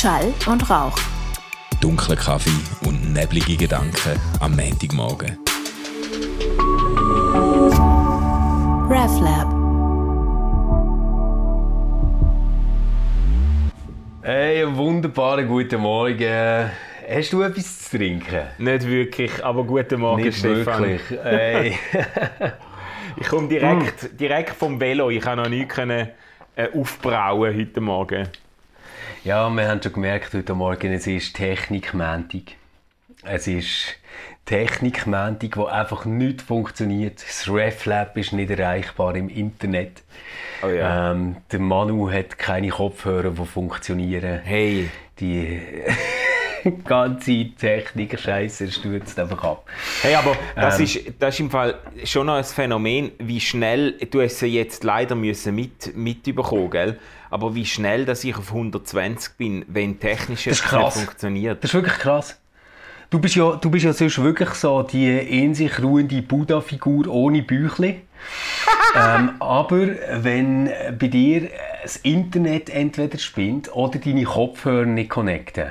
Schall und Rauch. Dunkler Kaffee und neblige Gedanken am Montagmorgen. RevLab. Hey, einen wunderbaren guten Morgen. Hast du etwas zu trinken? Nicht wirklich, aber guten Morgen, Nicht Stefan. wirklich. Hey. Ich komme direkt, direkt vom Velo. Ich habe noch nie können, äh, aufbrauen heute Morgen. Ja, wir haben schon gemerkt heute Morgen, es ist Technik-Montag. Es ist Technik-Montag, wo einfach nicht funktioniert. Das RefLab ist nicht erreichbar im Internet. Oh ja. Ähm, der Manu hat keine Kopfhörer, die funktionieren. Hey, Die ganze Technik, Scheiße, stürzt einfach ab. hey aber das, Ähm. ist, das ist im Fall schon noch ein Phänomen, wie schnell, du sie jetzt leider müssen mit, mitbekommen, gell? Aber wie schnell dass ich auf 120 bin, wenn technisch Das etwas nicht krass. funktioniert. Das ist wirklich krass. Du bist ja, du bist ja sonst wirklich so die in sich ruhende Buddha-Figur ohne Büchli. ähm, aber wenn bei dir das Internet entweder spinnt oder deine Kopfhörer nicht connecten,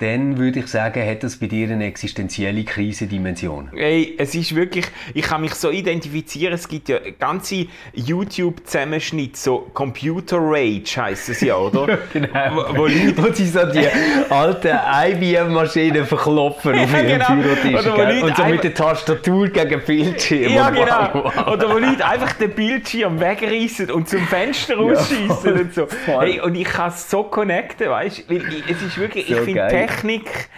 dann würde ich sagen, hat das bei dir eine existenzielle Krisendimension. Ey, es ist wirklich, ich kann mich so identifizieren, es gibt ja ganze YouTube-Zusammenschnitte, so Computer Rage heisst es ja, oder? Genau. Wo, wo Leute Wo sie so die alten IBM-Maschinen verklopfen auf Ja, ihrem genau. Bürotisch. Oder Und so mit der Tastatur gegen den Bildschirm. Ja, genau. wow, wow. Oder wo Leute einfach den Bildschirm wegreißen und zum Fenster rausschießen und so. voll. Hey, und ich kann es so connecten, weißt du? Es ist wirklich, So ich finde. Technik,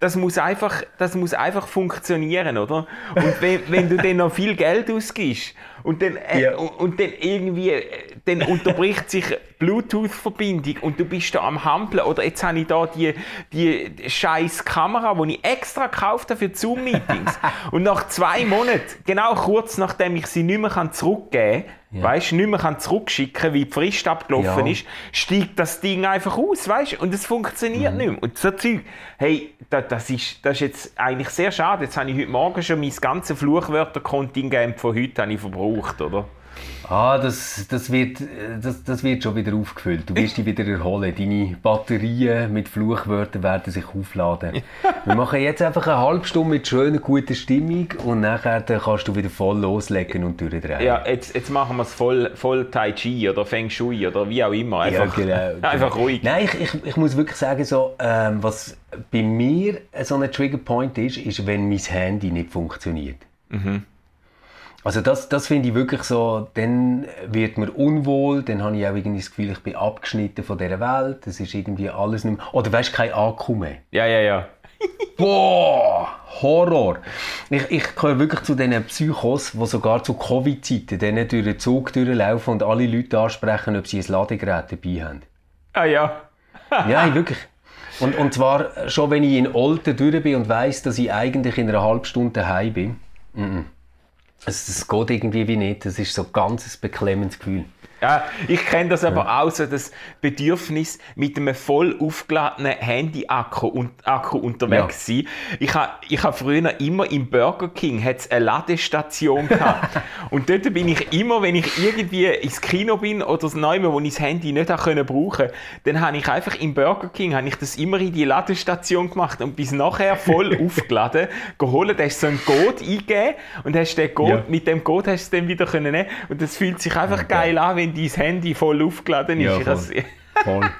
das muss, einfach, das muss einfach funktionieren, oder? Und wenn, wenn du dann noch viel Geld ausgibst und dann, äh, Ja. und, dann irgendwie, äh, dann unterbricht sich Bluetooth-Verbindung und du bist da am Hampeln oder jetzt habe ich da die, die scheiß Kamera, die ich extra gekauft habe für Zoom-Meetings und nach zwei Monaten, genau kurz nachdem ich sie nicht mehr kann zurückgeben kann, weißt, nicht mehr kann zurückschicken, wie die Frist abgelaufen Ja. ist, steigt das Ding einfach aus, weißt, und es funktioniert Mhm. nicht mehr. Und so Zeug, hey, das, das, ist, das ist jetzt eigentlich sehr schade. Jetzt habe ich heute Morgen schon mein ganzes Fluchwörterkontingent von heute habe ich verbraucht, oder? Ah, das, das, wird, das, das wird schon wieder aufgefüllt. Du wirst dich wieder erholen. Deine Batterien mit Fluchwörtern werden sich aufladen. Wir machen jetzt einfach eine halbe Stunde mit schöner, guter Stimmung und nachher dann kannst du wieder voll loslegen und durchdrehen. Ja, jetzt, jetzt machen wir es voll, voll Tai Chi oder Feng Shui oder wie auch immer. Ja, Einfach, genau, einfach ruhig. Nein, ich, ich, ich muss wirklich sagen, so, ähm, was bei mir so ein Triggerpoint ist, ist, wenn mein Handy nicht funktioniert. Also das, das finde ich wirklich so, dann wird mir unwohl, dann habe ich auch irgendwie das Gefühl, ich bin abgeschnitten von dieser Welt, es ist irgendwie alles nicht mehr, oder weißt du, kein Akku mehr. Ja, ja, ja. Boah, Horror. Ich, ich gehöre wirklich zu diesen Psychos, die sogar zu Covid-Zeiten dann durch den Zug durchlaufen und alle Leute ansprechen, ob sie ein Ladegerät dabei haben. Ah ja. Ja, wirklich. Und, und zwar schon, wenn ich in Olten durch bin und weiss, dass ich eigentlich in einer halben Stunde daheim bin. Mhm. Es, das geht irgendwie wie nicht. Das ist so ein ganz beklemmendes Gefühl. Ja, ich kenne das aber auch so, das Bedürfnis, mit einem voll aufgeladenen Handy-Akku un Akku unterwegs zu sein. Ich habe ich ha früher immer im Burger King hat's eine Ladestation gehabt. Und dort bin ich immer, wenn ich irgendwie ins Kino bin oder das Neue, wo ich das Handy nicht können brauchen, dann habe ich einfach im Burger King habe ich das immer in die Ladestation gemacht und bis nachher voll aufgeladen, geholt, hast so einen Code eingegeben und hast den Code, Ja. mit dem Code hast du es dann wieder können nehmen und das fühlt sich einfach geil an, wenn dein Handy voll aufgeladen ist. Ja, Ich voll. Voll.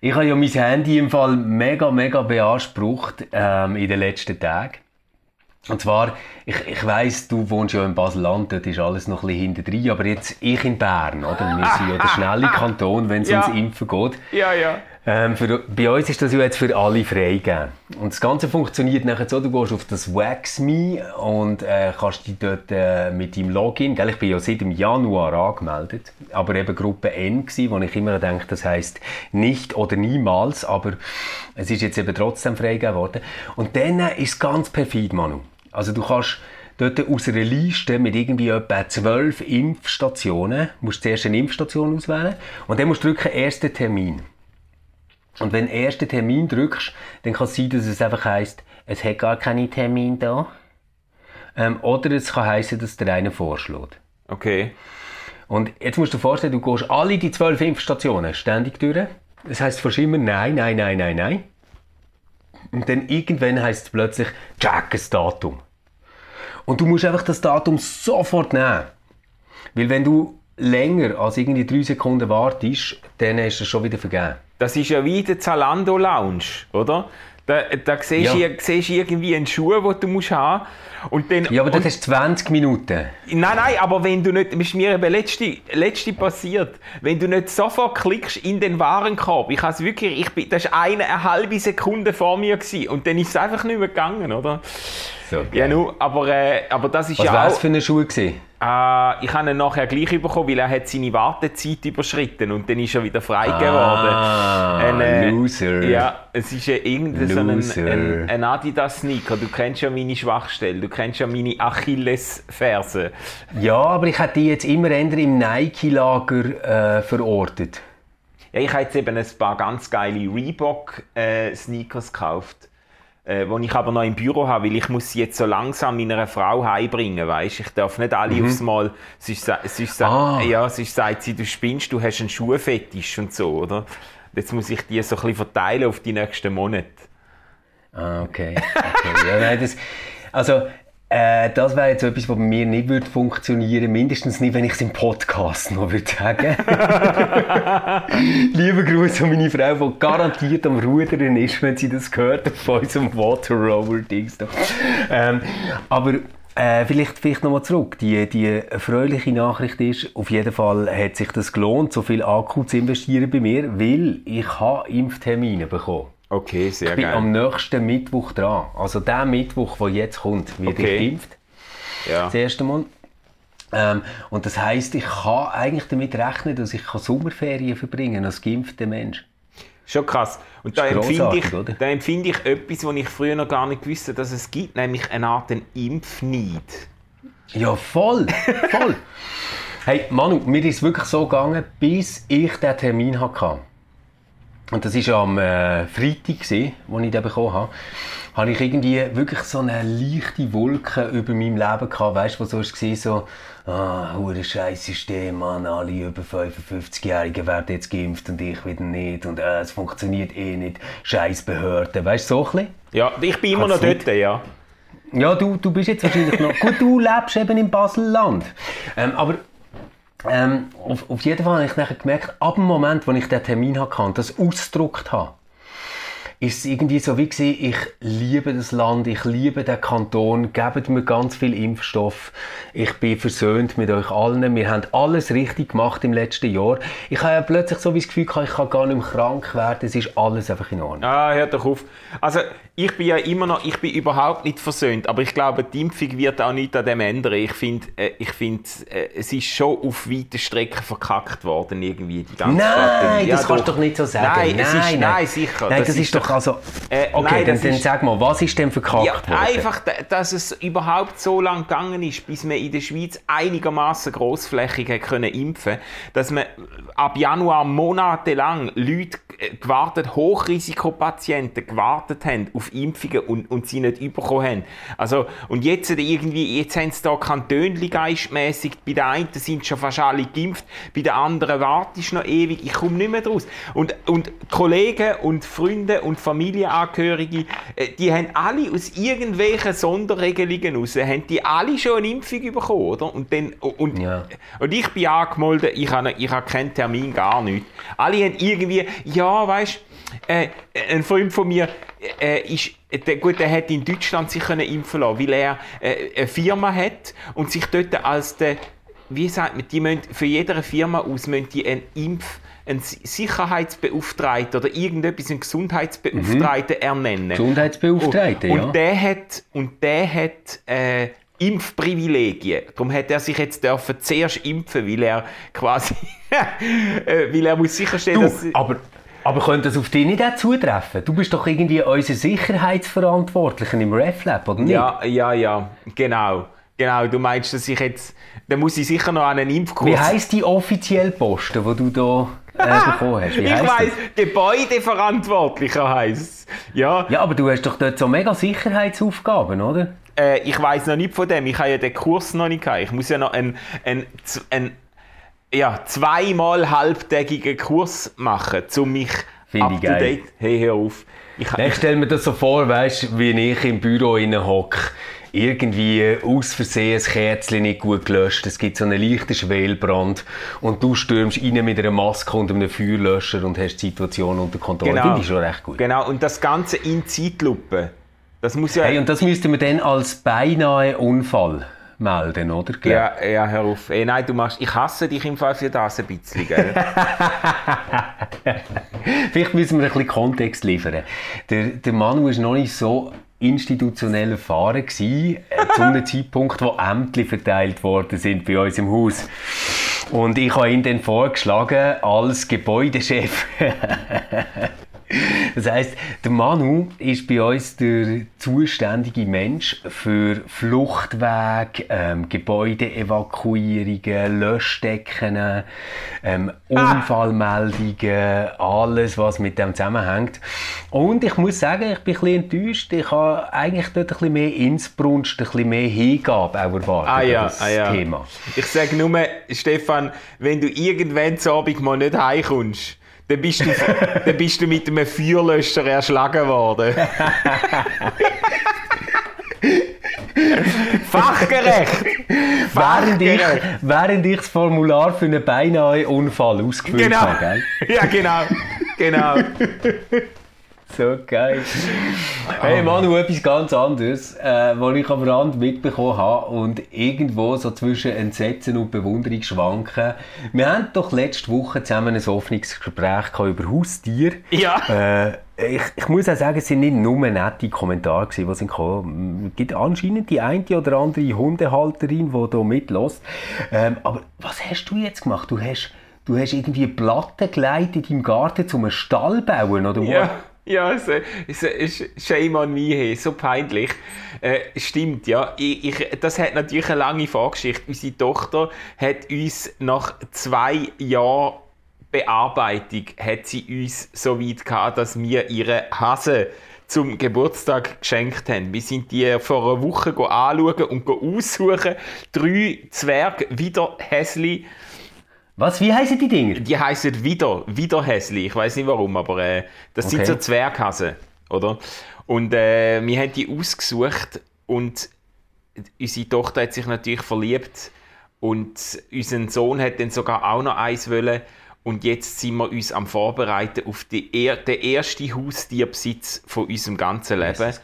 Ich habe ja mein Handy im Fall mega, mega beansprucht ähm, in den letzten Tagen. Und zwar, ich, ich weiss, du wohnst ja in Basel-Land, dort ist alles noch ein bisschen hinter drin, aber jetzt ich in Bern, oder? Wir sind ja der schnelle Kanton, wenn es Ja. ums Impfen geht. ja, ja. Ähm, für, bei uns ist das ja jetzt für alle freigegeben. Und das Ganze funktioniert nachher so, du gehst auf das WaxMe und äh, kannst dich dort äh, mit deinem Login, gell, ich bin ja seit dem Januar angemeldet, aber eben Gruppe N gsi, wo ich immer denke, das heißt nicht oder niemals, aber es ist jetzt eben trotzdem freigegeben worden. Und dann äh, ist es ganz perfid, Manu. Also du kannst dort aus einer Liste mit irgendwie etwa zwölf Impfstationen, musst zuerst eine Impfstation auswählen und dann musst du drücken, ersten Termin. Und wenn du den ersten Termin drückst, dann kann es sein, dass es einfach heisst, es hat gar keinen Termin da. Ähm, oder es kann heißen, dass der eine vorschlägt. Okay. Und jetzt musst du dir vorstellen, du gehst alle die zwölf Impfstationen ständig durch Es heißt fast immer nein, nein, nein, nein, nein. Und dann irgendwann heißt es plötzlich, check das Datum. Und du musst einfach das Datum sofort nehmen. Weil wenn du länger als irgendwie drei Sekunden wartest, dann ist es schon wieder vergeben. Das ist ja wie der Zalando Lounge, oder? Da, da siehst, Ja. du, siehst du irgendwie einen Schuh, den du musst haben und dann, Ja, aber das ist 20 Minuten. Nein, nein, aber wenn du nicht, das ist mir eben letzte, letzte passiert, wenn du nicht sofort klickst in den Warenkorb, ich habe wirklich, ich bin, das war eine, eine halbe Sekunde vor mir gewesen, und dann ist es einfach nicht mehr gegangen, oder? So, Ja, nu, aber, äh, aber das ist Was ja auch, für eine Schuhe gewesen? Äh, ich habe ihn nachher gleich bekommen, weil er hat seine Wartezeit überschritten und dann ist er wieder frei Ah, geworden. Ein, äh, Loser. Ja, es ist ja irgendein so ein, ein, ein Adidas-Sneaker. Du kennst ja meine Schwachstelle, du kennst ja meine Achillesferse. Ja, aber ich hätte die jetzt immer eher im Nike-Lager äh, verortet. Ja, ich habe jetzt eben ein paar ganz geile Reebok-Sneakers gekauft, äh, die ich aber noch im Büro habe, weil ich muss sie jetzt so langsam meiner Frau heimbringen, weißt? Ich darf nicht alle aufs Mal... Es ist, Mhm. Ah. Ja, ist, sagt sie, du spinnst, du hast einen Schuhfetisch und so, oder? Jetzt muss ich die so ein bisschen verteilen auf die nächsten Monate. Ah, okay. okay. ja, nein, das, also, äh, das wäre jetzt etwas, was bei mir nicht würde funktionieren Mindestens nicht, wenn ich es im Podcast noch würde sagen. Lieber Gruß an meine Frau, die garantiert am Rudern ist, wenn sie das gehört von unserem Water Rover Dings. Ähm, aber äh, vielleicht, vielleicht nochmal zurück. Die, die erfreuliche Nachricht ist, auf jeden Fall hat sich das gelohnt, so viel Akku zu investieren bei mir, weil ich habe Impftermine bekommen. Okay, sehr Ich bin geil. am nächsten Mittwoch dran. Also der Mittwoch, der jetzt kommt, wird Okay. ich geimpft. ja. Das erste Mal. Ähm, und das heisst, ich kann eigentlich damit rechnen, dass ich kann Sommerferien verbringen als geimpfter Mensch. Schon krass. Und da empfinde, ich, oder? da empfinde ich etwas, was ich früher noch gar nicht gewusst habe, dass es gibt, nämlich eine Art einen Impfneid. Ja, voll, voll. hey, Manu, mir ist wirklich so gegangen, bis ich den Termin hatte. Und das war am äh, Freitag, gewesen, wo ich den bekommen habe. Habe ich irgendwie wirklich so eine leichte Wolke über meinem Leben gehabt, weißt du, wo so war, so, ah, hure scheiß System, Mann, alle über 55-Jährigen werden jetzt geimpft und ich wieder nicht und äh, es funktioniert eh nicht, scheiß Behörden, weißt du, so ein bisschen? Ja, ich bin immer Kannst noch dort, ja. Ja, du, du bist jetzt wahrscheinlich noch. Gut, du lebst eben im Baselland. Ähm, aber ähm, auf, auf jeden Fall habe ich nachher gemerkt, ab dem Moment, wo ich den Termin hatte das ausgedruckt habe, ist es irgendwie so wie gewesen, ich liebe das Land, ich liebe den Kanton, gebt mir ganz viel Impfstoff, ich bin versöhnt mit euch allen, wir haben alles richtig gemacht im letzten Jahr. Ich habe ja plötzlich so wie das Gefühl gehabt, ich kann gar nicht mehr krank werden, es ist alles einfach in Ordnung. Ah, hört doch auf. Also, ich bin ja immer noch, ich bin überhaupt nicht versöhnt, aber ich glaube, die Impfung wird auch nichts an dem ändern. Ich finde, äh, ich finde, äh, es ist schon auf weite Strecken verkackt worden, irgendwie, die ganze Nein, Strategie. das Ja, kannst du doch nicht so sagen. Nein, es ist, Nein, nein, nein. sicher. Nein, das, ist, doch also. Äh, okay, nein, dann, dann ist- sag mal, was ist denn verkackt Ja, worden? einfach, da- dass es überhaupt so lang gegangen ist, bis man in der Schweiz einigermaßen großflächig hat können impfen, dass man ab Januar monatelang Leute gewartet, Hochrisikopatienten gewartet haben auf Impfungen und, und sie nicht bekommen haben. Also, und jetzt irgendwie, jetzt haben sie da Kantönli geistmässig, bei den einen sind schon fast alle geimpft, bei den anderen wartest du noch ewig, ich komme nicht mehr draus. Und, und Kollegen und Freunde und Familienangehörige, äh, die haben alle aus irgendwelchen Sonderregelungen raus, haben die alle schon eine Impfung bekommen, oder? Und, dann, und, Ja. und ich bin angemeldet, ich habe, ich habe keinen Termin, gar nicht. Alle haben irgendwie, ja, weißt äh, ein Freund von mir äh, ist, der, gut, der hat in Deutschland sich können impfen lassen, weil er äh, eine Firma hat und sich dort als der, wie sagt man, die müssen, für jede Firma aus müssen die einen Impf einen Sicherheitsbeauftragten oder irgendetwas, einen Gesundheitsbeauftragten ernennen. Gesundheitsbeauftragte, und, ja. und der hat, und der hat äh, Impfprivilegien. Darum hat er sich jetzt dürfen zuerst impfen, weil er quasi, äh, weil er muss sicherstellen, Du, dass... aber, aber könnte das auf dich nicht auch zutreffen? Du bist doch irgendwie unser Sicherheitsverantwortlicher im RefLab, oder nicht? Ja, ja, ja, genau. Genau, du meinst, dass ich jetzt... Dann muss ich sicher noch einen Impfkurs... Wie heisst die offizielle Posten, die du hier äh, bekommen hast? Wie ich weiss? Gebäudeverantwortlicher heisst Ja, Ja, aber du hast doch dort so mega Sicherheitsaufgaben, oder? äh, ich weiß noch nicht von dem. Ich habe ja den Kurs noch nicht gehabt. Ich muss ja noch einen, einen, einen ja, zweimal halbtägigen Kurs machen, um mich Finde ich geil. Up-to-date. Hey, hör auf. Ich, Ich stelle mir das so vor, weißt wie ich im Büro hocke. Irgendwie aus Versehen das Kerzchen nicht gut gelöscht. Es gibt so einen leichten Schwelbrand. Und du stürmst rein mit einer Maske und einem Feuerlöscher und hast die Situation unter Kontrolle. Genau. Finde ich schon recht gut. Genau, und das Ganze in Zeitlupe. Das muss ja... Hey, und das müssten wir dann als beinahe Unfall melden, oder? ja, ja, hör auf. Ey, nein, du machst... Ich hasse dich im Fall für das ein bisschen, gell? Vielleicht müssen wir ein bisschen Kontext liefern. Der, der Manu war noch nicht so institutionell erfahren gewesen, äh, zu einem Zeitpunkt, wo Ämter verteilt worden sind bei uns im Haus. Und ich habe ihn dann vorgeschlagen als Gebäudechef. Das heisst, der Manu ist bei uns der zuständige Mensch für Fluchtwege, ähm, Gebäudeevakuierungen, Löschdecken, ähm, Unfallmeldungen, alles, was mit dem zusammenhängt. Und ich muss sagen, ich bin ein bisschen enttäuscht. Ich habe eigentlich dort ein bisschen mehr Innsbrunst, ein bisschen mehr Hingabe auch erwartet Ah ja, das ah ja. Thema. Ich sage nur, Stefan, wenn du irgendwann zu Abend mal nicht heimkommst, dann bist du, dann bist du mit einem Feuerlöscher erschlagen worden. Fachgerecht! Während ich, Fachgerecht! während ich das Formular für einen beinahe Unfall ausgefüllt Genau. habe, gell? Ja, genau. Genau. So geil. Hey Manu, etwas ganz anderes, äh, was ich am Rand mitbekommen habe und irgendwo so zwischen Entsetzen und Bewunderung schwanken. Wir haben doch letzte Woche zusammen ein offenes Gespräch über Haustiere. Ja. Äh, ich, ich muss auch sagen, es sind nicht nur nette Kommentare, gewesen, die sind gekommen. Es gibt anscheinend die eine oder andere Hundehalterin, die hier mitlässt. Ähm, aber was hast du jetzt gemacht? Du hast, du hast irgendwie Platten gelegt in deinem Garten, um einen Stall zu bauen, oder was? Ja, ja es, es, es, shame on me, so peinlich. Äh, stimmt, ja. Ich, ich, das hat natürlich eine lange Vorgeschichte. Unsere Tochter hat uns nach zwei Jahren Bearbeitung hat sie uns so weit gehabt, dass wir ihre Hase zum Geburtstag geschenkt haben. Wir sind die vor einer Woche anschauen und aussuchen. Drei Zwerg wieder Häsli. Was, wie heißen die Dinger? Die heißen wieder, wieder Häsli. Ich weiß nicht warum, aber äh, das sind Okay. so Zwerghasen, oder? Und äh, wir haben die ausgesucht und unsere Tochter hat sich natürlich verliebt und unser Sohn hat dann sogar auch noch eins wollen. Und jetzt sind wir uns am Vorbereiten auf die er den ersten Haustierbesitz von unserem ganzen Leben.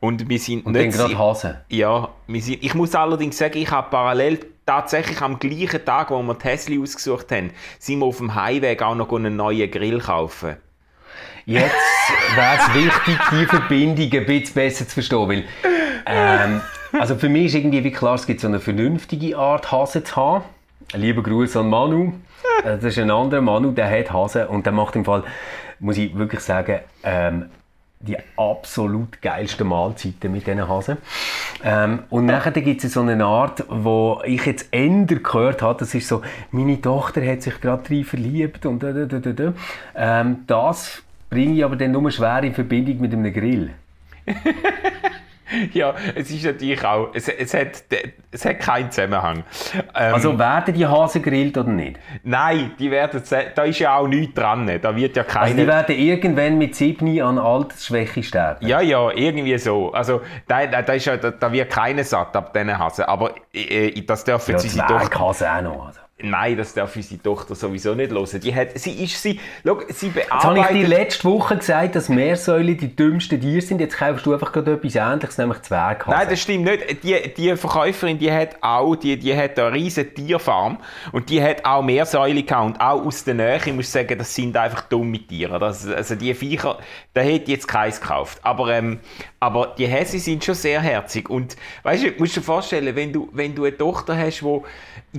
Und wir sind Und nicht gerade Hasen. ja, wir sind, ich muss allerdings sagen, ich habe parallel tatsächlich am gleichen Tag, wo wir Tesla ausgesucht haben, sind wir auf dem Heimweg auch noch einen neuen Grill kaufen. Jetzt wäre es wichtig, die Verbindung ein bisschen besser zu verstehen, weil ähm, also für mich ist irgendwie wie klar, es gibt so eine vernünftige Art, Hasen zu haben. Lieber Gruß an Manu. Äh, Das ist ein anderer Manu, der hat Hasen und der macht im Fall, muss ich wirklich sagen, ähm, die absolut geilsten Mahlzeiten mit diesen Hasen. Ähm, und nachher gibt es so eine Art, wo ich jetzt Ender gehört habe, das ist so, meine Tochter hat sich gerade drin verliebt und da, da, da, da. Ähm, das bringe ich aber dann nur schwer in Verbindung mit einem Grill. Ja, es ist natürlich auch, es, es, hat, es hat keinen Zusammenhang. Ähm, Also werden die Hasen gegrillt oder nicht? nein, die werden, da ist ja auch nichts dran, da wird ja Also keine... die werden irgendwann mit 7 an Altersschwäche sterben. ja, ja, irgendwie so. Also, da, da, ist ja, da, da wird keiner satt ab diesen Hasen. Aber äh, das dürfen Ja, sie Tochter Zwerghasen auch noch. Also. Nein, das darf unsere Tochter sowieso nicht hören. Die hat, sie ist sie, schau, sie Jetzt habe ich dir bearbeitet... letzte Woche gesagt, dass Meersäule die dümmsten Tiere sind. Jetzt kaufst du einfach gerade etwas Ähnliches, nämlich Zwerghasen. Nein, das stimmt nicht. Die, die Verkäuferin, die hat auch, die, die hat eine riesige Tierfarm und die hat auch Meersäule gehabt. Und auch aus der Nähe, ich muss sagen, das sind einfach dumme Tiere. Das, also die Viecher, da hätte jetzt keins gekauft. Aber, ähm, aber die Häse sind schon sehr herzig. Und weißt du, du musst dir vorstellen, wenn du, wenn du eine Tochter hast, die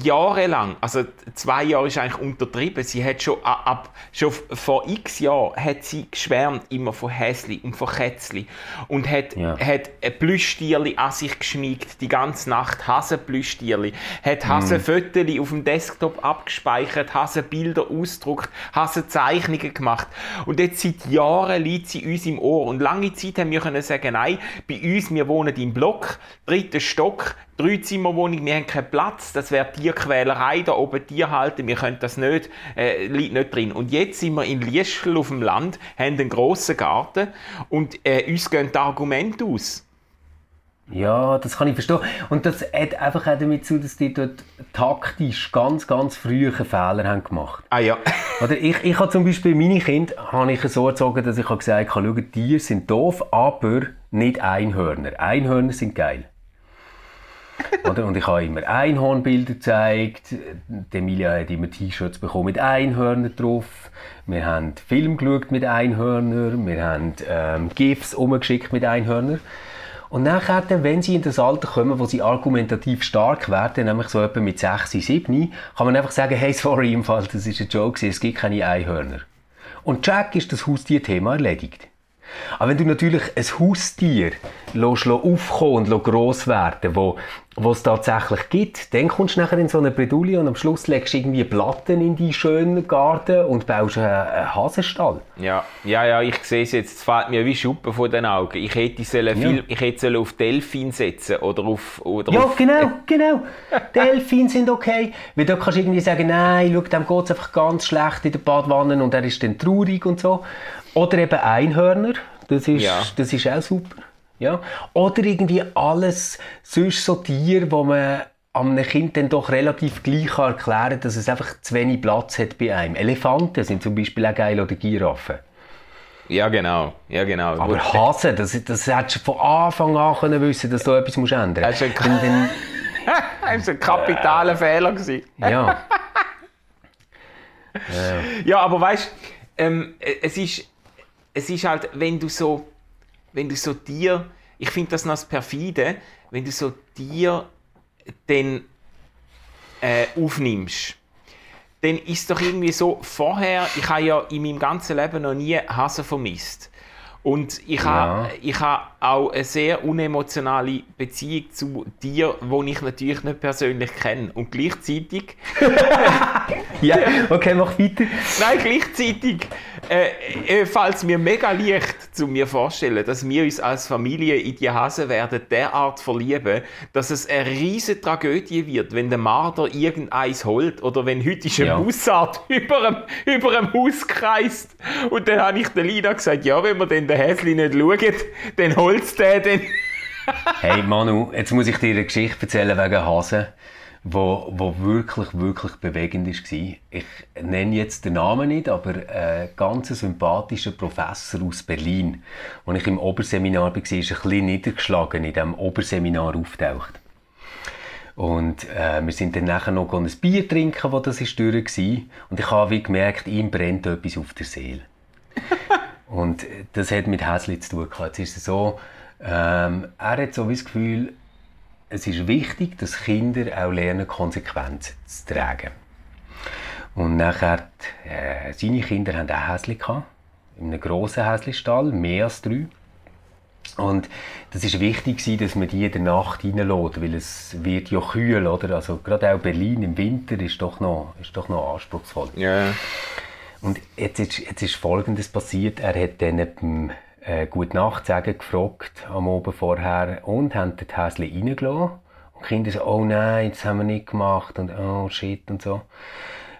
jahrelang, also zwei Jahre ist eigentlich untertrieben, sie hat schon ab, schon vor x Jahren hat sie geschwärmt immer von Häsli und von Kätzli. Und hat, Ja. hat ein Plüschtierli an sich geschmiegt, die ganze Nacht Hasenplüschtierli, hat Hasenfotos auf dem Desktop abgespeichert, Hasenbilder ausgedruckt, Hasenzeichnungen gemacht. Und jetzt seit Jahren liegt sie uns im Ohr. Und lange Zeit haben wir können sagen, nein, bei uns, wir wohnen im Block, dritter Stock, Dreizimmerwohnung, wir haben keinen Platz, das wäre Tierquälerei da oben Tier halten, wir können das nicht, äh, liegt nicht drin. Und jetzt sind wir in Lieschl auf dem Land, haben einen grossen Garten und äh, uns gehen die Argumente aus. Ja, das kann ich verstehen. Und das hat einfach auch damit zu, dass die dort taktisch ganz, ganz frühe Fehler haben gemacht Ah ja. Oder ich, ich habe zum Beispiel meine Kinder habe ich so erzogen, dass ich gesagt habe, schau, Tiere sind doof, aber nicht Einhörner. Einhörner sind geil. Oder? Und ich habe immer Einhornbilder gezeigt. Die Emilia hat immer T-Shirts bekommen mit Einhörnern drauf. Wir haben Film geschaut mit Einhörnern. Wir haben ähm, GIFs umgeschickt mit Einhörnern. Und nachher, wenn sie in das Alter kommen, wo sie argumentativ stark werden, nämlich so etwa mit 6, 7, kann man einfach sagen, hey, sorry, im Fall, das ist ein Joke, es gibt keine Einhörner. Und Jack ist das Haustierthema erledigt. Aber wenn du natürlich ein Haustier aufkommen und gross werden wo wo es tatsächlich gibt, dann kommst du nachher in so eine Bredouille und am Schluss legst du irgendwie Platten in die schönen Garten und baust einen, einen Hasenstall. Ja, ja, ja, ich sehe es jetzt. Es fällt mir wie Schuppen vor den Augen. Ich hätte, sollen Ja. viel, ich hätte sollen auf Delfin setzen oder auf... Oder Ja, auf, genau, genau. Delfine sind okay. Weil da kannst du irgendwie sagen, nein, schau, dem geht es einfach ganz schlecht in der Badwanne und er ist dann traurig und so. Oder eben Einhörner, das ist, Ja. das ist auch super. Ja. Oder irgendwie alles sonst so Tiere, wo man einem Kind dann doch relativ gleich erklären kann, dass es einfach zu wenig Platz hat bei einem. Elefanten sind zum Beispiel auch geil oder Giraffen. Ja, genau. Ja, genau. Aber Hasen, das, das hättest du von Anfang an können wissen, dass du etwas musst ändern du- musst. Das war ein kapitaler Fehler. Gewesen. ja. Ja, aber weißt ähm, äh, es ist es ist halt, wenn du so, wenn du so Tier, ich finde das noch das perfide, wenn du so Tier dann äh, aufnimmst, dann ist doch irgendwie so, vorher, ich habe ja in meinem ganzen Leben noch nie Hasen vermisst. Und ich habe, ich habe auch eine sehr unemotionale Beziehung zu Tieren, die ich natürlich nicht persönlich kenne. Und gleichzeitig ja, okay, mach weiter. Nein, gleichzeitig äh, äh, fällt es mir mega leicht, zu mir vorstellen, dass wir uns als Familie in die Hasen werden derart verlieben, dass es eine riesige Tragödie wird, wenn der Marder irgendeins holt oder wenn heute ist ein Ja. Bussard über dem, über dem Haus kreist. Und dann habe ich der Lina gesagt, ja, wenn wir den Häsli nicht schauen, dann holt es den dann. Hey Manu, jetzt muss ich dir eine Geschichte erzählen wegen Hasen, wo, wo wirklich, wirklich bewegend war. Ich nenne jetzt den Namen nicht, aber ein ganz sympathischer Professor aus Berlin, als ich im Oberseminar war, ist ein bisschen niedergeschlagen in diesem Oberseminar auftaucht. Und äh, wir sind dann nachher noch ein Bier trinken, wo das ist durch war. Und ich habe wie gemerkt, ihm brennt etwas auf der Seele. Und äh, das hat mit Häsli zu tun gehabt. Jetzt ist es so, ähm, er hat so wie das Gefühl, es ist wichtig, dass Kinder auch lernen, Konsequenzen zu tragen. Und nachher, äh, seine Kinder haben auch Häsli gehabt, in einem grossen Häsli-Stall, mehr als drei. Und das ist wichtig gewesen, dass man die in der Nacht reinlässt, weil es wird ja kühl, oder? Also gerade auch Berlin im Winter ist doch noch, ist doch noch anspruchsvoll. Ja. Und jetzt ist, jetzt ist Folgendes passiert. Er hat dann beim äh, Gute Nacht sagen gefragt am Abend vorher und haben den Häsli reingelassen. Und die Kinder so, oh nein, das haben wir nicht gemacht und oh shit und so.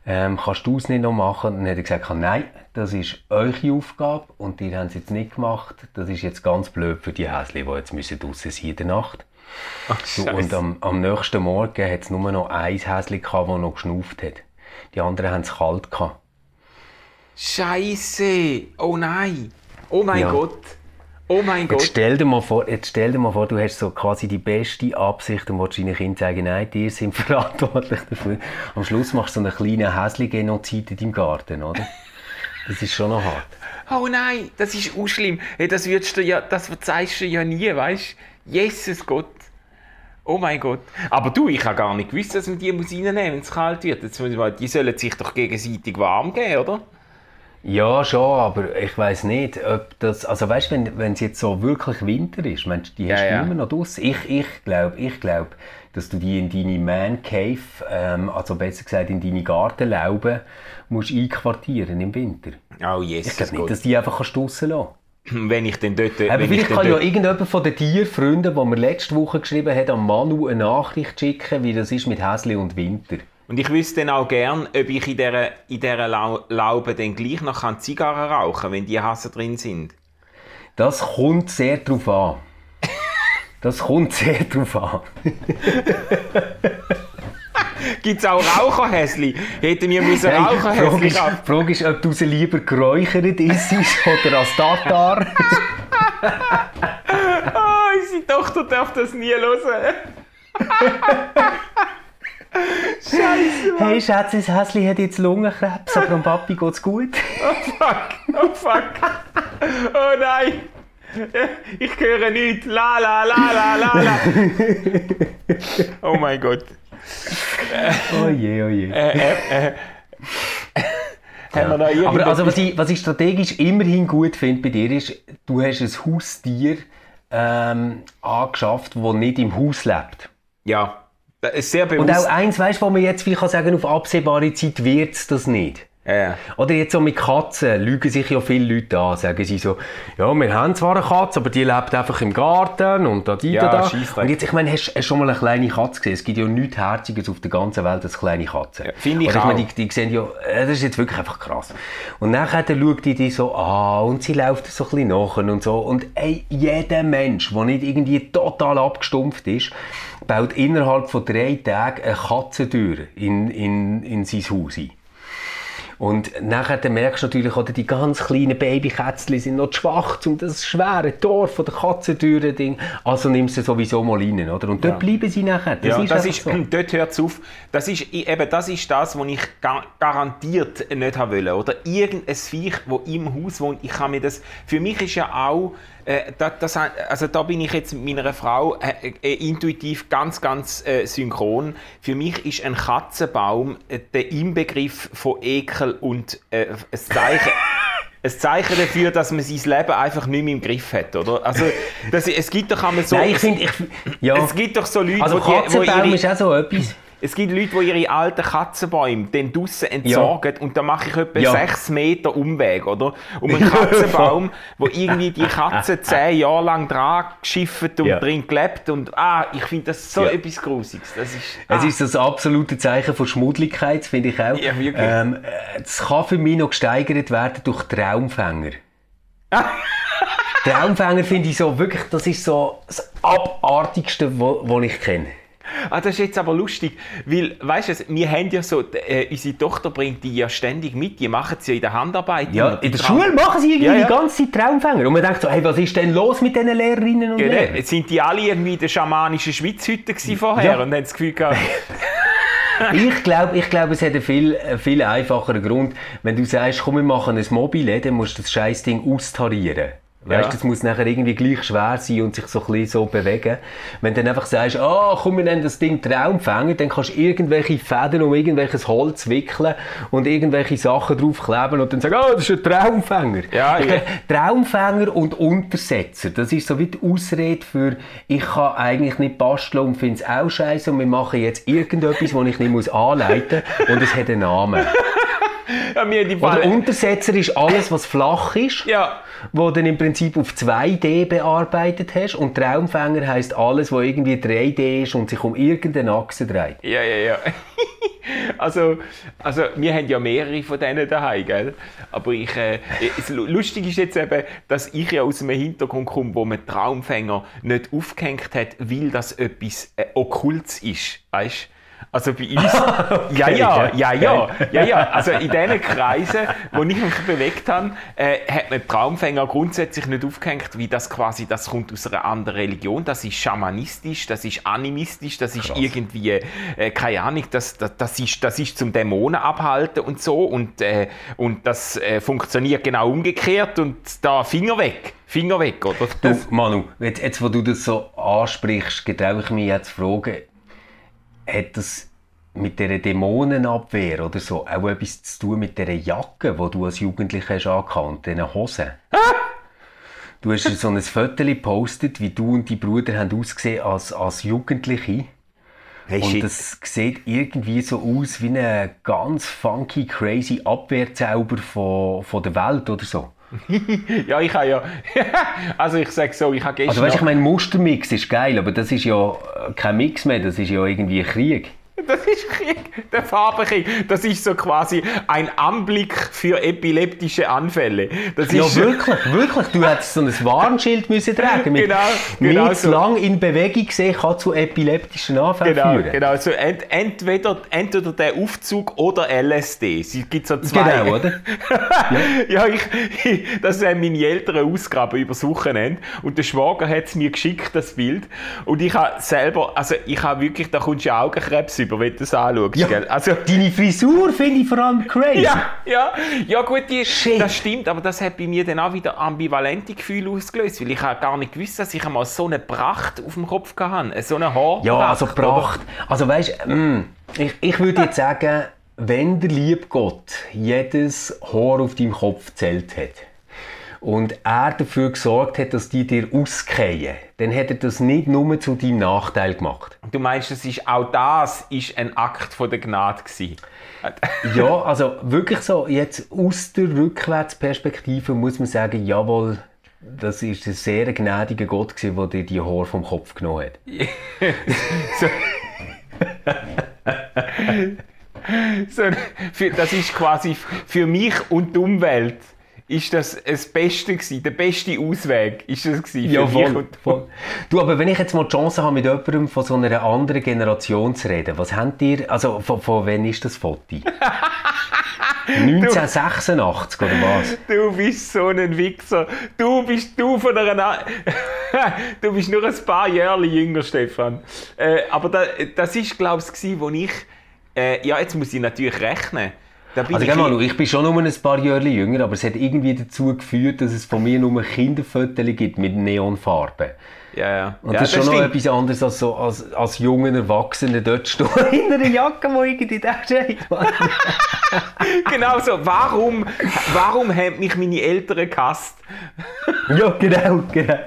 Ähm, kannst du es nicht noch machen? Und dann hat er gesagt, nein, das ist eure Aufgabe und die haben es jetzt nicht gemacht. Das ist jetzt ganz blöd für die Häsli, die jetzt müssen draussen sein in der Nacht. So, und am, am nächsten Morgen hat es nur noch ein Häsli gehabt, das noch geschnauft hat. Die anderen haben es kalt gehabt. Scheiße! Oh nein! Oh mein Ja. Gott! Oh mein Jetzt Gott! stell, dir mal vor, jetzt stell dir mal vor, du hast so quasi die beste Absicht und willst deinen Kindern sagen, nein, die sind verantwortlich dafür. Am Schluss machst du so einen kleinen Häsli-Genozid in deinem Garten, oder? Das ist schon noch hart. Oh nein, das ist auch schlimm. Hey, das, würdest du ja, das verzeihst du ja nie, weißt du? Jesus Gott. Oh mein Gott. Aber du, ich habe gar nicht gewusst, dass man die muss reinnehmen, wenn es kalt wird. Jetzt muss die sollen sich doch gegenseitig warm geben, oder? Ja, schon, aber ich weiß nicht, ob das, also weißt du, wenn, wenn es jetzt so wirklich Winter ist, meinst die hast Ja, du ja. immer noch draussen? Ich, ich glaube, ich glaub, dass du die in deine Man Cave, ähm, also besser gesagt in deine Gartenlaube, musst einquartieren im Winter. Oh Ich Jesus glaube nicht, Gott. dass die einfach kannst draussen lassen Wenn ich dann dort... Aber wenn ich vielleicht kann ja irgendjemand von den Tierfreunden, der mir letzte Woche geschrieben hat, an Manu eine Nachricht schicken, wie das ist mit Häsli und Winter. Und ich wüsste dann auch gern, ob ich in dieser, in dieser Lau Laube dann gleich noch Zigarren rauchen kann, wenn die Hasse drin sind. Das kommt sehr drauf an. Das kommt sehr drauf an. Gibt es auch Raucherhäsli? Hätten wir müssen Hey, Raucherhäsli kaufen? die Frage ist, ob du sie lieber geräuchert isst oder als Tatar. Ah, unsere Tochter darf das nie hören. Hey Schatz, das Häsli hat jetzt Lungenkrebs, aber dem Papi geht's gut. Oh fuck, oh fuck. Oh nein. Ich höre nichts. La la la la la la. Oh mein Gott. Oh je, oh je. Äh, äh, äh. Da Aber also, was, ich, was ich strategisch immerhin gut finde bei dir ist, du hast ein Haustier ähm, angeschafft, das nicht im Haus lebt. Ja, sehr Und bewusst. auch eins, weißt wo man jetzt vielleicht kann sagen auf absehbare Zeit wird es das nicht. Äh, Oder jetzt so mit Katzen lügen sich ja viele Leute an, sagen sie so, ja, wir haben zwar eine Katze, aber die lebt einfach im Garten und da, die, Ja, da, da. Und jetzt, ich meine, hast du schon mal eine kleine Katze gesehen? Es gibt ja nichts Herziges auf der ganzen Welt als kleine Katze. Ja, finde ich Oder ich meine, auch. die, die sehen ja, äh, das ist jetzt wirklich einfach krass. Und nachher dann schaut die die so an und sie läuft so ein bisschen nach und so. Und ey, jeder Mensch, der nicht irgendwie total abgestumpft ist, baut innerhalb von drei Tagen eine Katzentür in, in, in sein Haus ein. Und nachher dann merkst du natürlich, oder die ganz kleinen Babykätzchen sind noch zu schwach, um das schwere Tor von der Katzentüre Ding. Also nimmst du sie sowieso mal rein, oder? Und dort bleiben sie nachher. Das ja, ist das ist, so. dort hört es auf. Das ist, eben, das ist das, was ich ga garantiert nicht haben wollte. Oder irgendein Viech, das im Haus wohnt. Ich kann mir das, für mich ist ja auch, äh, das, das, also da bin ich jetzt mit meiner Frau äh, äh, intuitiv ganz, ganz äh, synchron. Für mich ist ein Katzenbaum äh, der Inbegriff von Ekel und äh, ein Zeichen. Ein Zeichen dafür, dass man sein Leben einfach nicht mehr im Griff hat, oder? Also, das, es gibt doch einmal so... Nein, ich finde, ja. es gibt doch so Leute, also die, wo Katzenbaum ist auch so etwas. Es gibt Leute, die ihre alten Katzenbäume dann draussen entsorgen und dann mache ich etwa Ja. sechs Meter Umweg, oder? Um einen Katzenbaum, wo irgendwie die Katze zehn Jahre lang dran geschifft und Ja. drin gelebt und ah, ich finde das so Ja. etwas Grusiges. Das ist, Es ah. ist das absolute Zeichen von Schmuddligkeit, finde ich auch. Ja, wirklich. Ähm, äh, es kann für mich noch gesteigert werden durch Traumfänger. Traumfänger finde ich so wirklich, das ist so das Abartigste, was ich kenne. Ah, das ist jetzt aber lustig, weil, weißt du, wir haben ja so, äh, unsere Tochter bringt die ja ständig mit, die machen sie ja in der Handarbeit. Ja, in der Traum- Schule machen sie irgendwie Ja, ja. die ganze Zeit Traumfänger. Und man denkt so, hey, was ist denn los mit diesen Lehrerinnen und Genau. Lehrern? Jetzt sind die alle irgendwie in der schamanischen Schwitzhütte gewesen vorher Ja. und haben das Gefühl gehabt, Ich glaube, ich glaub, es hat einen viel, viel einfacheren Grund. Wenn du sagst, komm, wir machen ein Mobile, dann musst du das scheiß Ding austarieren. Weißt Ja. das muss nachher irgendwie gleich schwer sein und sich so ein bisschen so bewegen. Wenn du dann einfach sagst, ah, komm, wir nennen das Ding Traumfänger, dann kannst du irgendwelche Fäden um irgendwelches Holz wickeln und irgendwelche Sachen draufkleben und dann sagen, ah, das ist ein Traumfänger. Ja, ja. Traumfänger und Untersetzer, das ist so wie die Ausrede für, ich kann eigentlich nicht basteln und finde es auch scheiße und wir machen jetzt irgendetwas, das ich nicht muss anleiten muss und es hat einen Namen. Ja, mir die Oder. Untersetzer ist alles, was flach ist, Ja. wo du dann im Prinzip auf 2D bearbeitet hast und Traumfänger heisst alles, was irgendwie 3D ist und sich um irgendeine Achse dreht. Ja, ja, ja. also, also, wir haben ja mehrere von denen daheim, gell? Aber ich, äh, es, lustig ist jetzt eben, dass ich ja aus einem Hintergrund komme, wo man Traumfänger nicht aufgehängt hat, weil das etwas äh, Okkultes ist, weißt? Also bei uns, ja, ja, ja, ja, ja, ja, also in diesen Kreisen, wo ich mich bewegt habe, äh, hat man Traumfänger grundsätzlich nicht aufgehängt, wie das quasi, das kommt aus einer anderen Religion, das ist schamanistisch, das ist animistisch, das ist irgendwie, äh, keine Ahnung, das, das, das, ist, das ist zum Dämonen abhalten und so. Und, äh, und das äh, funktioniert genau umgekehrt und da Finger weg, Finger weg, oder? Du, Manu, jetzt, jetzt wo du das so ansprichst, getraue ich mich jetzt zu fragen, hat das mit dieser Dämonenabwehr oder so auch etwas zu tun mit dieser Jacke, die du als Jugendlicher hast angehabt, diesen Hosen? Du hast so ein Foto gepostet, wie du und dein Bruder haben ausgesehen als, als Jugendliche. Hey, Und shit. das sieht irgendwie so aus wie ein ganz funky, crazy Abwehrzauber von, von der Welt oder so. ja, ich habe ja, also ich sage so, ich habe gestern... Also weißt, ich meine, Mustermix ist geil, aber das ist ja kein Mix mehr, das ist ja irgendwie ein Krieg. Das ist Krieg, der Farbenkrieg. Das ist so quasi ein Anblick für epileptische Anfälle. Das Ja, ist wirklich, wirklich. Du hättest so ein Warnschild müssen tragen. Mit Genau, genau nicht so. lang in Bewegung sehen kann zu epileptischen Anfällen Genau, führen. genau. So ent, entweder, entweder der Aufzug oder LSD. Es gibt so zwei. Genau, oder? ja, ich, ich, das haben meine Eltern ausgraben über das Wochenende. Und der Schwager hat es mir geschickt, das Bild. Und ich habe selber, also ich habe wirklich, da kommst du Augenkrebs über, wenn du das anschaust. Ja. Gell? Also, Deine Frisur finde ich vor allem crazy. ja, ja, ja gut, die, Shit. das stimmt, aber das hat bei mir dann auch wieder ambivalente Gefühle ausgelöst, weil ich habe gar nicht gewusst, dass ich einmal so eine Pracht auf dem Kopf hatte, so eine Haar. Ja, also Pracht. Also weißt du, ich, ich würde jetzt sagen, wenn der liebe Gott jedes Haar auf deinem Kopf zählt hat und er dafür gesorgt hat, dass die dir ausgehen, dann hat er das nicht nur zu deinem Nachteil gemacht. Du meinst, das ist, auch das ist ein Akt von der Gnade gewesen? Ja, also wirklich so, jetzt aus der Rückwärtsperspektive muss man sagen, jawohl, das ist ein sehr gnädiger Gott gewesen, der dir die Haare vom Kopf genommen hat. so, für, das ist quasi für mich und die Umwelt ist das das Beste gewesen, der beste Ausweg ist das gewesen für Ja, mich voll, voll. Du, aber wenn ich jetzt mal die Chance habe, mit jemandem von so einer anderen Generation zu reden, was habt ihr, also von, von wann ist das Foto? 1986 oder was? Du bist so ein Wichser. Du bist du von einer. Du bist nur ein paar Jahre jünger, Stefan. Äh, aber da, das ist, glaube ich, gewesen, wo ich. Äh, ja, jetzt muss ich natürlich rechnen. Also ich geh mal, ich bin schon nur ein paar Jahre jünger, aber es hat irgendwie dazu geführt, dass es von mir nur Kinderfotos gibt mit Neonfarben. ja, ja. Und ja, das ist schon noch stimmt. etwas anderes als, so, als, als junger Erwachsener dort stehen in einer Jacke, die irgendwie da steht. Genau so. Warum, warum haben mich meine Eltern gehasst? ja, genau, genau.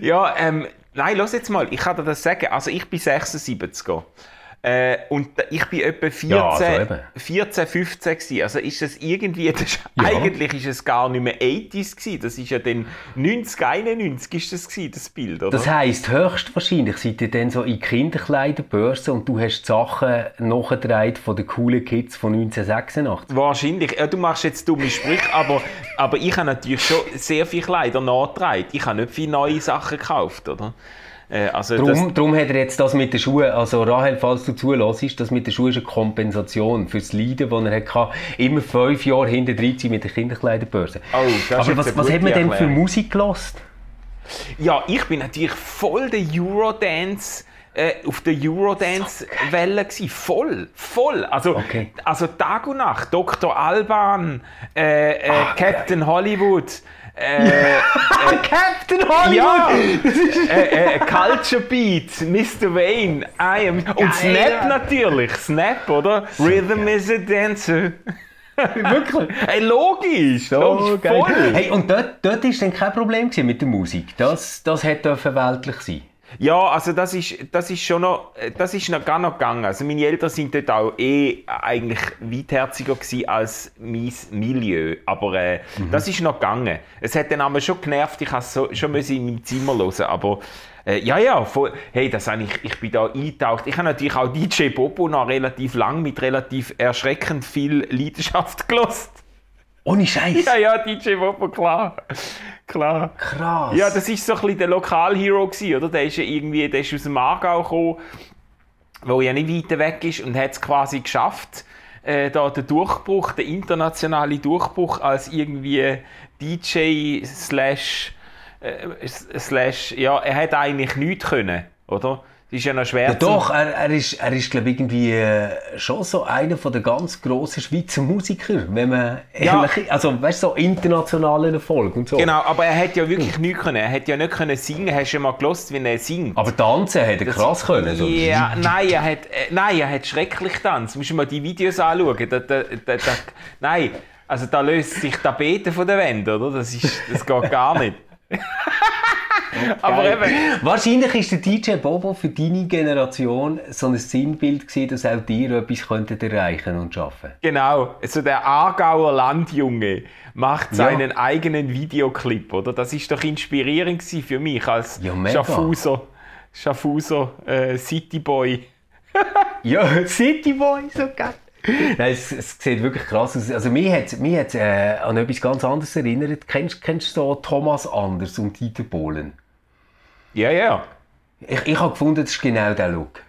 Ja, ähm, nein, lass jetzt mal, ich kann dir das sagen. Also ich bin 76er. Äh, und ich bin etwa 14, Ja, also eben. 14 15 gewesen. Also ist das irgendwie, das ist, Ja. eigentlich ist es gar nicht mehr 80s gewesen. Das ist ja dann 90, 91 ist das gewesen, das Bild, oder? Das heisst, höchstwahrscheinlich seid ihr dann so in Kinderkleiderbörsen und du hast die Sachen nachgedreht von den coolen Kids von 1986. Wahrscheinlich. Ja, du machst jetzt dumme Sprüche, aber, aber ich habe natürlich schon sehr viele Kleider nachgetragen. Ich habe nicht viele neue Sachen gekauft, oder? Äh, also Darum, darum hat er jetzt das mit den Schuhen, also Rahel, falls du zulässt, das mit den Schuhen ist eine Kompensation für das Leiden, das er hatte, immer fünf Jahre hinter sein mit der Kinderkleiderbörse. Oh, Aber was, was hat man denn für. Musik gelost? Ja, ich bin natürlich voll der Eurodance äh, auf der Eurodance-Welle gsi. Voll, voll. Also, Okay. also Tag und Nacht. Dr. Alban, äh, äh, Ah, Captain Hollywood. Äh, Captain ja, äh, äh, Culture Beat, Mr. Wayne, I am, und Snap natürlich, Snap, oder? Rhythm is a dancer. Wirklich? Hey, logisch, So logisch, voll. Hey, und dort, dort ist dann kein Problem mit der Musik. Das, das hätte weltlich sein. Ja, also das ist, das ist schon noch, äh, das ist noch gar noch gegangen. Also meine Eltern sind dort auch eh eigentlich weitherziger gewesen als mein Milieu. Aber äh, das ist noch gegangen. Es hat dann aber schon genervt, ich musste so, schon müssen in meinem Zimmer hören. Aber äh, ja, ja, voll, hey, das habe ich, ich bin da eingetaucht. Ich habe natürlich auch DJ Bobo noch relativ lang mit relativ erschreckend viel Leidenschaft gelost. Ohne Scheiß. Ja, ja, DJ Bobo, klar. Klar. Krass. Ja, das ist so ein bisschen der Lokalhero oder? Der ist ja irgendwie, der ist aus dem Aargau gekommen, wo ja nicht weit weg ist und hat es quasi geschafft, äh, da den Durchbruch, den internationalen Durchbruch als irgendwie DJ slash, äh, slash, ja, er hat eigentlich nichts können, oder? Das ist ja noch schwer Ja, doch, er, er ist, er ist glaube ich, irgendwie äh, schon so einer von der ganz grossen Schweizer Musiker, wenn man Ja. ehrlich, also weißt du, so internationalen Erfolg und so. Genau, aber er hat ja wirklich nichts können. Er hat ja nicht können singen. Hast du mal gelost, wie er singt? Aber tanzen hat er krass können. So. Ja, nein, er hat, äh, nein, er hat schrecklich tanzt. Musst du mal die Videos anschauen. Da, da, da, nein, also da löst sich Tapete von der Wände, oder? Das, ist, das geht gar nicht. Aber Geil. eben, Wahrscheinlich ist der DJ Bobo für deine Generation so ein Sinnbild gewesen, dass auch dir etwas könntet erreichen und schaffen. genau, also der Aargauer Landjunge macht seinen eigenen Videoclip, oder? Das ist doch inspirierend für mich als Ja. Schaffhauser, Schaffhauser äh, Cityboy. ja, City Boy, so geil. Nein, es, es sieht wirklich krass aus. Also mich hat es mich äh, an etwas ganz anderes erinnert. Kennst, kennst du so Thomas Anders und Dieter Bohlen? Ja, ja. Ich, ich habe gefunden, das ist genau der Look.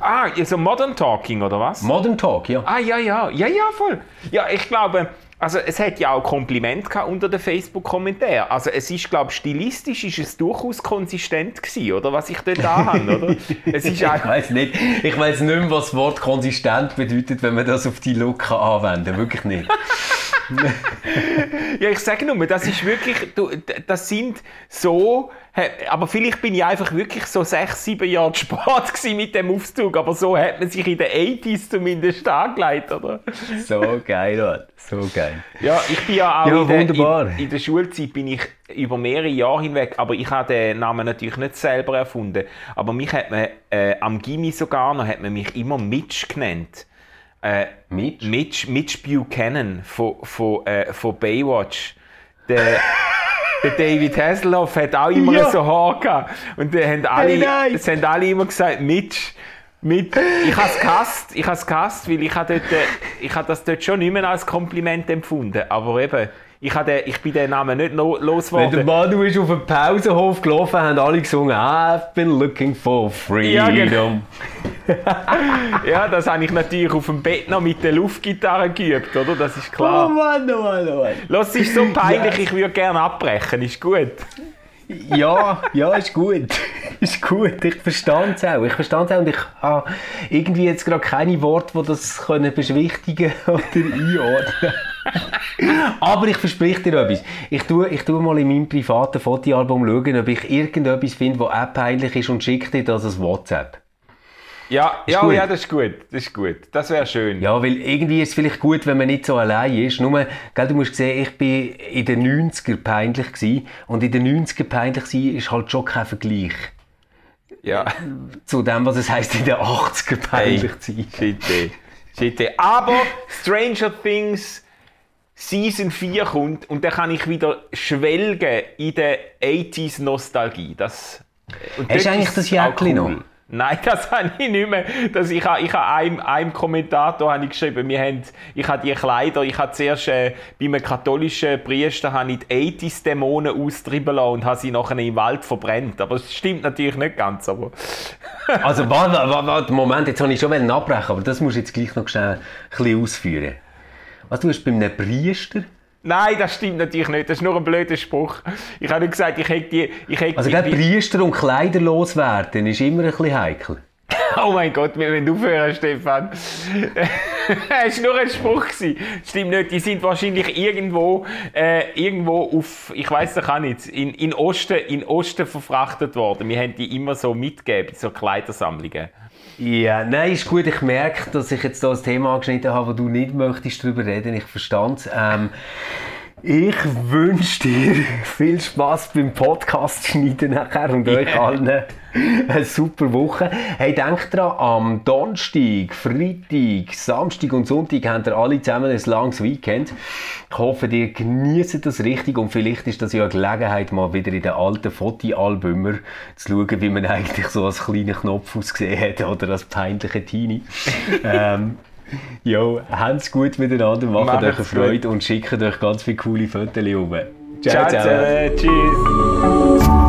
Ah, so Modern Talking, oder was? Modern Talk, ja. Ah, ja, ja. Ja, ja, voll. Ja, ich glaube, also es hat ja auch Kompliment unter den Facebook-Kommentaren. Also es ist, glaube ich, stilistisch ist es durchaus konsistent gewesen, oder? Was ich dort da habe, oder? Es ist ich weiß nicht. Ich weiß nicht mehr, was das Wort konsistent bedeutet, wenn man das auf die Look anwenden kann. Wirklich nicht. ja, ich sage nur, das ist wirklich, das sind so, aber vielleicht bin ich einfach wirklich so sechs, sieben Jahre Sport mit dem Aufzug, aber so hat man sich in den 80s zumindest angelegt, oder? So geil, Mann. so geil. Ja, ich bin ja auch ja, in, der, in, in, der Schulzeit bin ich über mehrere Jahre hinweg, aber ich habe den Namen natürlich nicht selber erfunden, aber mich hat man äh, am Gimmi sogar noch, hat man mich immer Mitch genannt. Äh, Mitch? Mitch? Mitch Buchanan von, von, äh, von Baywatch. Der, der David Hasselhoff hat auch immer ja. so Haar gehabt. Und die haben alle, hey, das haben alle immer gesagt, Mitch. Mit, ich habe es gehasst, ich habe es gehasst, weil ich habe, dort, äh, ich habe das dort schon nicht mehr als Kompliment empfunden. Aber eben, ich, habe, ich bin den Namen nicht losgeworden. Wenn der Manu ist auf den Pausenhof gelaufen, haben alle gesungen I've been looking for freedom. Ja, genau. ja, das habe ich natürlich auf dem Bett noch mit der Luftgitarre geübt, oder? Das ist klar. Oh Mann, oh Mann, oh Mann. Los, ist so peinlich, ich würde gerne abbrechen, ist gut. ja, ja, ist gut. ist gut. Ich verstand es auch. Ich verstand auch und ich habe irgendwie jetzt gerade keine Worte, die das können beschwichtigen oder einordnen Aber ich verspreche dir etwas. Ich tue, ich tue mal in meinem privaten Fotoalbum schauen, ob ich irgendetwas finde, das auch peinlich ist und schicke dir das als WhatsApp. Ja, ja, ja, das ist gut. Das ist gut. Das wäre schön. Ja, weil irgendwie ist es vielleicht gut, wenn man nicht so allein ist. Nur, gell, du musst sehen, ich bin in den 90er peinlich gewesen. Und in den 90er peinlich sein ist halt schon kein Vergleich. Ja. Zu dem, was es heisst, in den 80er peinlich hey, zu sein. Bitte. Aber Stranger Things Season 4 kommt und dann kann ich wieder schwelgen in der 80s Nostalgie. Das, Hast du eigentlich das Jäckchen cool. noch? Nein, das habe ich nicht mehr. Das, ich habe, ich habe einem, einem Kommentator habe ich geschrieben, wir haben, ich habe die Kleider, ich habe zuerst äh, bei einem katholischen Priester habe ich die 80 Dämonen austrieben lassen und habe sie nachher im Wald verbrennt. Aber das stimmt natürlich nicht ganz. Aber also warte, warte, warte, Moment, jetzt habe ich schon abbrechen, aber das musst du jetzt gleich noch schnell ein bisschen ausführen. Was du hast bei einem Priester Nein, das stimmt natürlich nicht. Das ist nur ein blöder Spruch. Ich habe nicht gesagt, ich hätte die... Ich hätte also gerade Priester und Kleider loswerden ist immer ein bisschen heikel. oh mein Gott, wenn du aufhörst, Stefan. Es war nur ein Spruch. Gewesen. Stimmt nicht, die sind wahrscheinlich irgendwo, äh, irgendwo auf, ich weiß doch auch nicht, in, in, Osten, in Osten verfrachtet worden. Wir haben die immer so mitgegeben, so Kleidersammlungen. Ja, nein, ist gut. Ich merke, dass ich jetzt da ein Thema angeschnitten habe, wo du nicht möchtest darüber reden. Ich verstand es. Ähm, ich wünsche dir viel Spaß beim Podcast schneiden nachher und yeah. euch allen eine super Woche. Hey, denkt dran, am Donnerstag, Freitag, Samstag und Sonntag habt ihr alle zusammen ein langes Weekend. Ich hoffe, ihr genießt das richtig und vielleicht ist das ja eine Gelegenheit, mal wieder in den alten Fotoalbumer zu schauen, wie man eigentlich so als kleiner Knopf ausgesehen hat oder als peinliche Teenie. ähm, Jo, habt's gut miteinander, macht euch Freude und schickt euch ganz viele coole Fotos rum. Ciao, ciao. Tschüss.